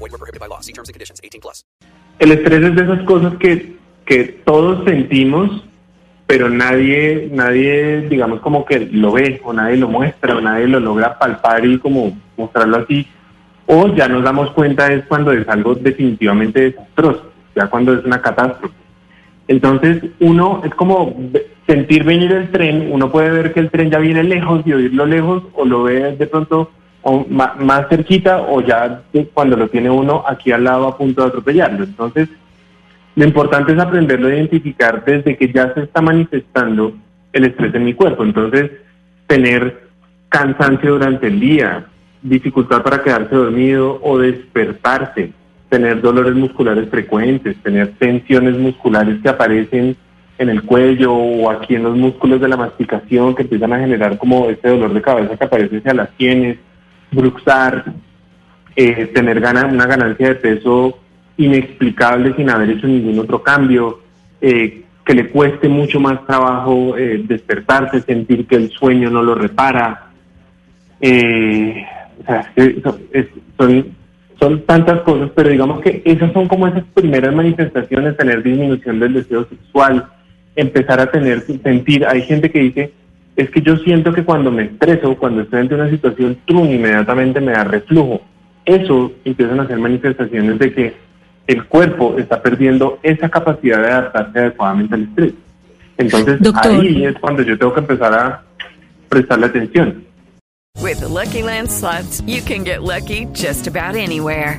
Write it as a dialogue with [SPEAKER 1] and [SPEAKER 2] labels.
[SPEAKER 1] Void were prohibited by law. See terms and conditions. 18 plus.
[SPEAKER 2] El estrés es de esas cosas que, que todos sentimos, pero nadie, nadie, digamos, como que lo ve, o nadie lo muestra, o nadie lo logra palpar y como mostrarlo así. O ya nos damos cuenta es cuando es algo definitivamente desastroso, ya cuando es una catástrofe. Entonces, uno es como sentir venir el tren, uno puede ver que el tren ya viene lejos y oírlo lejos, o lo ve de pronto o ma- más cerquita, o ya cuando lo tiene uno aquí al lado a punto de atropellarlo. Entonces, lo importante es aprenderlo a identificar desde que ya se está manifestando el estrés en mi cuerpo. Entonces, tener cansancio durante el día, dificultad para quedarse dormido o despertarse, tener dolores musculares frecuentes, tener tensiones musculares que aparecen en el cuello o aquí en los músculos de la masticación que empiezan a generar como este dolor de cabeza que aparece hacia las sienes, bruxar, eh, tener una ganancia de peso inexplicable sin haber hecho ningún otro cambio, eh, que le cueste mucho más trabajo eh, despertarse, sentir que el sueño no lo repara. Eh, o sea, son, son tantas cosas, pero digamos que esas son como esas primeras manifestaciones, tener disminución del deseo sexual, empezar a tener, sentir, hay gente que dice, es que yo siento que cuando me estreso, cuando estoy ante una situación, trum, inmediatamente me da reflujo. Eso empiezan a ser manifestaciones de que el cuerpo está perdiendo esa capacidad de adaptarse adecuadamente al estrés. Entonces
[SPEAKER 3] Doctor.
[SPEAKER 2] ahí es cuando yo tengo que empezar a prestarle atención.
[SPEAKER 4] With the Lucky Land slots, you can get lucky just about anywhere.